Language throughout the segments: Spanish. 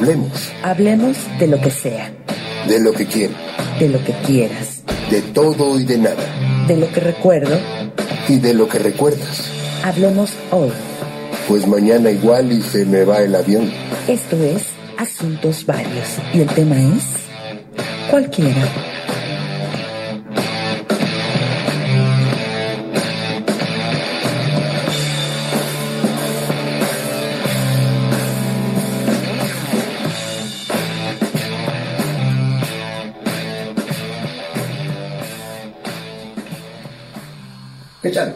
Hablemos. Hablemos de lo que sea. De lo que quiero. De lo que quieras. De todo y de nada. De lo que recuerdo. Y de lo que recuerdas. Hablemos hoy. Pues mañana igual y se me va el avión. Esto es Asuntos Varios. Y el tema es cualquiera. ¿Qué tal?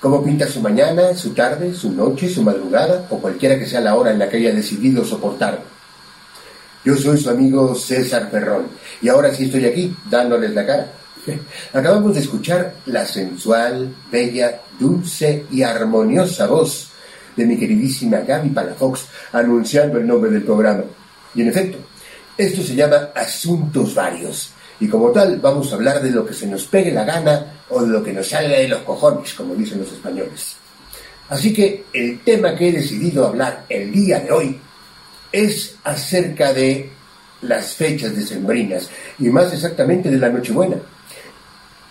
¿Cómo pinta su mañana, su tarde, su noche, su madrugada o cualquiera que sea la hora en la que haya decidido soportarme? Yo soy su amigo César Ferrón y ahora sí estoy aquí dándoles la cara. Acabamos de escuchar la sensual, bella, dulce y armoniosa voz de mi queridísima Gaby Palafox anunciando el nombre del programa. Y en efecto, esto se llama Asuntos Varios. Y como tal, vamos a hablar de lo que se nos pegue la gana o de lo que nos salga de los cojones, como dicen los españoles. Así que el tema que he decidido hablar el día de hoy es acerca de las fechas decembrinas y más exactamente de la Nochebuena.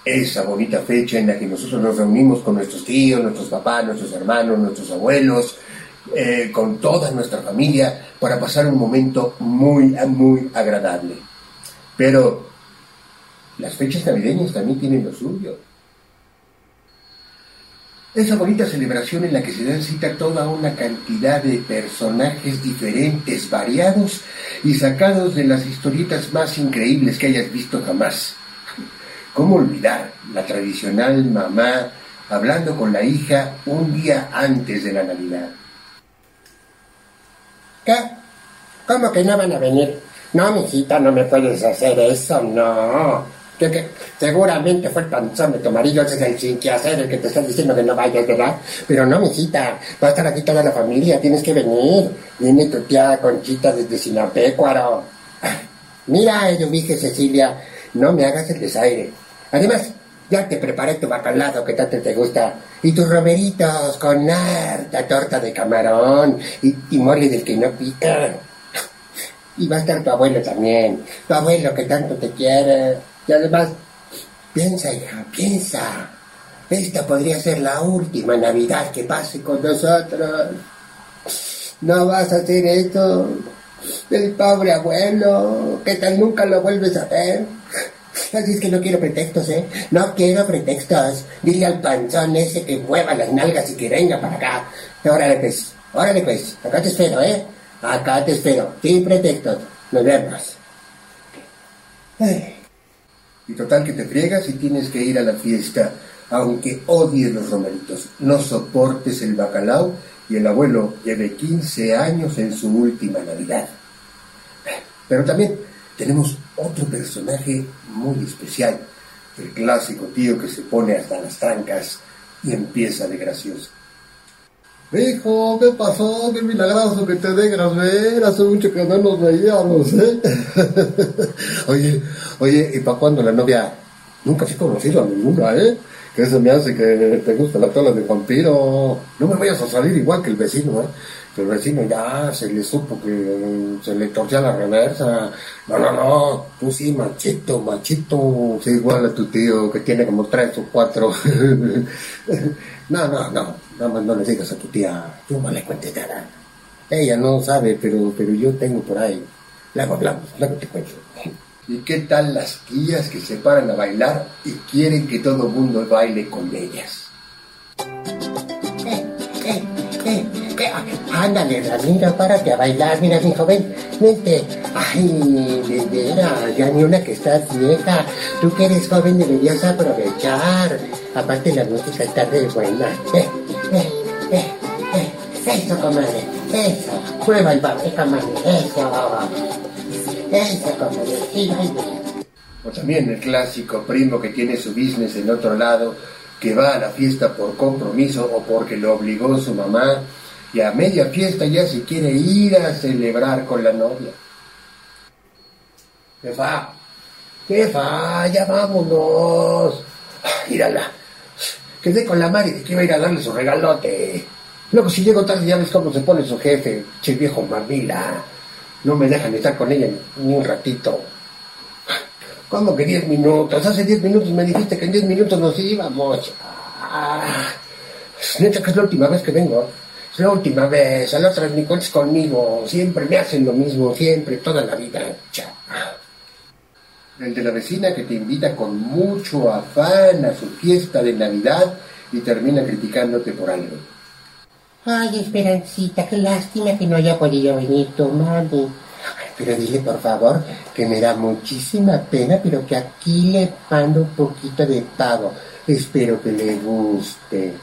Esa bonita fecha en la que nosotros nos reunimos con nuestros tíos, nuestros papás, nuestros hermanos, nuestros abuelos, eh, con toda nuestra familia para pasar un momento muy, muy agradable. Pero las fechas navideñas también tienen lo suyo. Esa bonita celebración en la que se dan cita toda una cantidad de personajes diferentes, variados y sacados de las historietas más increíbles que hayas visto jamás. ¿Cómo olvidar la tradicional mamá hablando con la hija un día antes de la Navidad? ¿Qué? ¿Cómo que no van a venir? No, mijita, no me puedes hacer eso, no. Que, seguramente fue el panzón de tu marido, ese es el sin hacer, el que te está diciendo que no vayas, ¿verdad? Pero no, mijita, va a estar aquí toda la familia, tienes que venir. Viene tu tía Conchita desde Sinapecuaro. Mira, yo dije, Cecilia, no me hagas el desaire. Además, ya te preparé tu bacalado que tanto te gusta. Y tus romeritos con harta torta de camarón y, y del que no pica. Y va a estar tu abuelo también. Tu abuelo que tanto te quiere. Y además, piensa, hija, piensa. Esta podría ser la última Navidad que pase con nosotros. No vas a hacer esto. El pobre abuelo, que tal nunca lo vuelves a ver. Así es que no quiero pretextos, ¿eh? No quiero pretextos. Dile al panzón ese que mueva las nalgas y que venga para acá. Órale pues, órale pues, acá te espero, ¿eh? Acá te espero, sin pretextos. Nos vemos. Ay. Y total que te friegas y tienes que ir a la fiesta, aunque odies los romeritos, no soportes el bacalao y el abuelo lleve 15 años en su última Navidad. Pero también tenemos otro personaje muy especial, el clásico tío que se pone hasta las trancas y empieza de gracioso. Hijo, ¿qué pasó? Qué milagroso que te dejas ver. Hace mucho que no nos veíamos, ¿eh? Oye, oye, ¿y para cuándo la novia? Nunca he conocido a ninguna, ¿eh? Que eso me hace que te guste la tola de vampiro. No me vayas a salir igual que el vecino, ¿eh? Que el vecino ya se le supo que se le torcía la reversa. No, no, no. Tú sí, machito, machito. Sí, igual a tu tío que tiene como tres o cuatro. no, no, no. Nada más no le digas a tu tía. Tú no le cuentes nada. Ella no sabe, pero, pero yo tengo por ahí. Luego hablamos, luego te cuento. ¿Y qué tal las tías que se paran a bailar y quieren que todo el mundo baile con ellas? Eh, eh, eh, ándale, Ramiro, párate a bailar, mira, mi joven, vente. Ay, de veras, ya ni una que estás vieja. Tú que eres joven deberías aprovechar. Aparte la música está de buena. Eh, eh. Eso, comadre, eso. Prueba el papel, comadre, eso. Eso, comadre, sí. O también el clásico primo que tiene su business en otro lado, que va a la fiesta por compromiso o porque lo obligó su mamá, y a media fiesta ya se quiere ir a celebrar con la novia. Jefa, jefa, ya vámonos. Mírala, quedé con la Mari que iba a ir a darle su regalote. Luego si llego tarde ya ves cómo se pone su jefe, che viejo mamila. no me dejan estar con ella ni un ratito. ¿Cómo que 10 minutos? Hace 10 minutos me dijiste que en 10 minutos nos íbamos. Ah, neta que es la última vez que vengo. Es la última vez. A la otra ni conmigo. Siempre me hacen lo mismo. Siempre, toda la vida. Chao. El de la vecina que te invita con mucho afán a su fiesta de Navidad y termina criticándote por algo. Ay, Esperancita, qué lástima que no haya podido venir tu mami. Pero dile por favor que me da muchísima pena, pero que aquí le mando un poquito de pavo. Espero que le guste.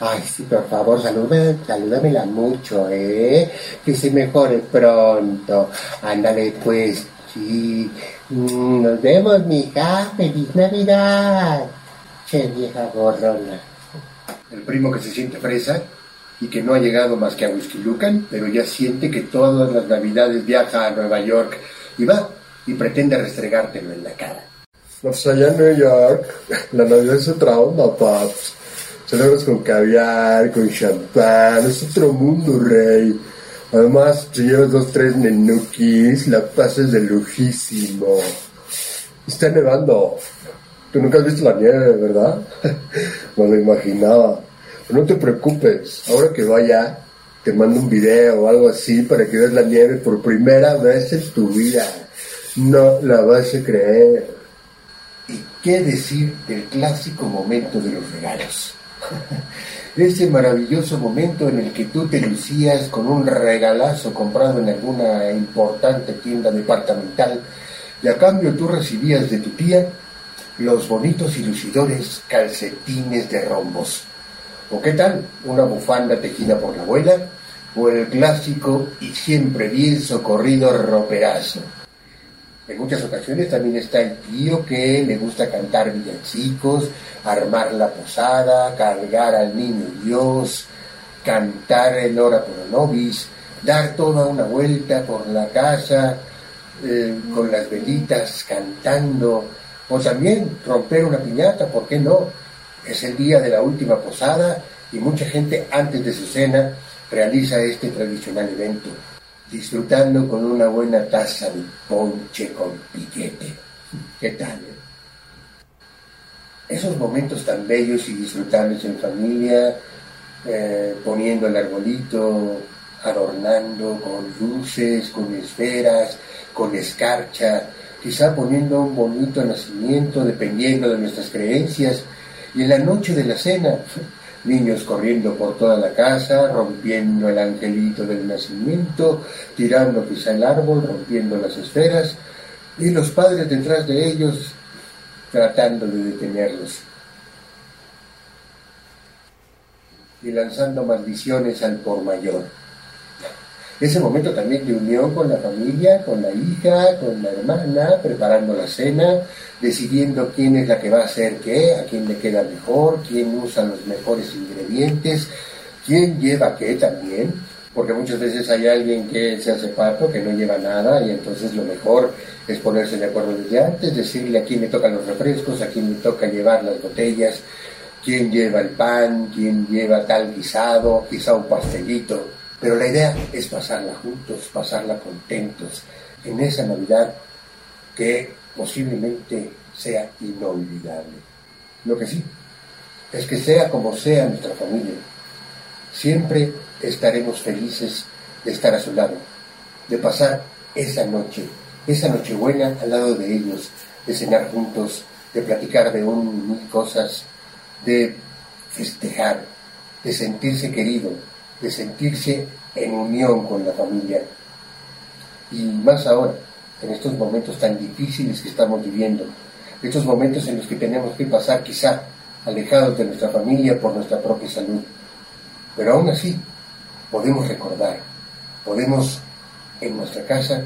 Ay, sí, por favor, saluda, salúdamela mucho, ¿eh? Que se mejore pronto. Ándale, pues, sí. Mm, Nos vemos, mija. ¡Feliz Navidad! Che, vieja gorrona. El primo que se siente fresa y que no ha llegado más que a Whisky Lucan, pero ya siente que todas las navidades viaja a Nueva York y va y pretende restregártelo en la cara. Pues allá en New York, la Navidad es otra onda, paps. Celebras con caviar, con champán, es otro mundo, rey. Además, si llevas dos, tres menukis, la pasas de lujísimo. Está nevando. Tú nunca has visto la nieve, ¿verdad? Me lo imaginaba. No te preocupes, ahora que vaya, te mando un video o algo así para que veas la nieve por primera vez en tu vida. No la vas a creer. ¿Y qué decir del clásico momento de los regalos? Ese maravilloso momento en el que tú te lucías con un regalazo comprado en alguna importante tienda departamental y a cambio tú recibías de tu tía los bonitos y lucidores calcetines de rombos. ¿O qué tal? Una bufanda tejida por la abuela o el clásico y siempre bien socorrido roperazo. En muchas ocasiones también está el tío que le gusta cantar villancicos, armar la posada, cargar al niño Dios, cantar el hora por nobis, dar toda una vuelta por la casa eh, con las velitas cantando, o también romper una piñata, ¿por qué no? Es el día de la última posada y mucha gente antes de su cena realiza este tradicional evento disfrutando con una buena taza de ponche con piquete. ¿Qué tal? eh? Esos momentos tan bellos y disfrutables en familia, eh, poniendo el arbolito, adornando con luces, con esferas, con escarcha, quizá poniendo un bonito nacimiento dependiendo de nuestras creencias, y en la noche de la cena, niños corriendo por toda la casa, rompiendo el angelito del nacimiento, tirando quizá el árbol, rompiendo las esferas, y los padres detrás de ellos tratando de detenerlos. Y lanzando maldiciones al por mayor. Ese momento también de unión con la familia, con la hija, con la hermana, preparando la cena, decidiendo quién es la que va a hacer qué, a quién le queda mejor, quién usa los mejores ingredientes, quién lleva qué también, porque muchas veces hay alguien que se hace pato, que no lleva nada, y entonces lo mejor es ponerse de acuerdo desde antes, decirle a quién le tocan los refrescos, a quién le toca llevar las botellas, quién lleva el pan, quién lleva tal guisado, quizá un pastelito. Pero la idea es pasarla juntos, pasarla contentos en esa Navidad que posiblemente sea inolvidable. Lo que sí es que sea como sea nuestra familia, siempre estaremos felices de estar a su lado, de pasar esa noche, esa noche buena al lado de ellos, de cenar juntos, de platicar de un mil cosas, de festejar, de sentirse querido, de sentirse en unión con la familia. Y más ahora, en estos momentos tan difíciles que estamos viviendo, estos momentos en los que tenemos que pasar quizá alejados de nuestra familia por nuestra propia salud. Pero aún así, podemos recordar, podemos en nuestra casa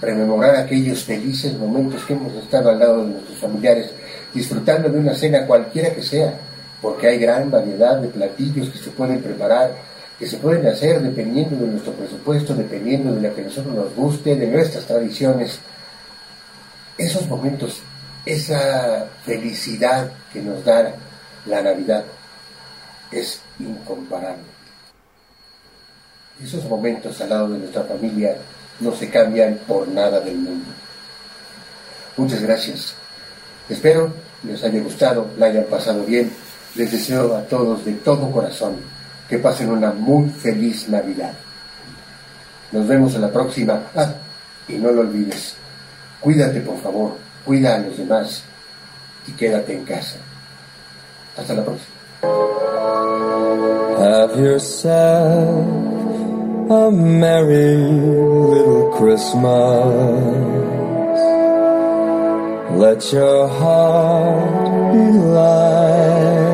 rememorar aquellos felices momentos que hemos estado al lado de nuestros familiares, disfrutando de una cena cualquiera que sea, porque hay gran variedad de platillos que se pueden preparar, que se pueden hacer dependiendo de nuestro presupuesto, dependiendo de lo que a nosotros nos guste, de nuestras tradiciones. Esos momentos, esa felicidad que nos da la Navidad es incomparable. Esos momentos al lado de nuestra familia no se cambian por nada del mundo. Muchas gracias. Espero les haya gustado, la hayan pasado bien. Les deseo a todos de todo corazón que pasen una muy feliz Navidad. Nos vemos en la próxima. Ah, y no lo olvides. Cuídate, por favor. Cuida a los demás. Y quédate en casa. Hasta la próxima. Have yourself a merry little Christmas. Let your heart be light.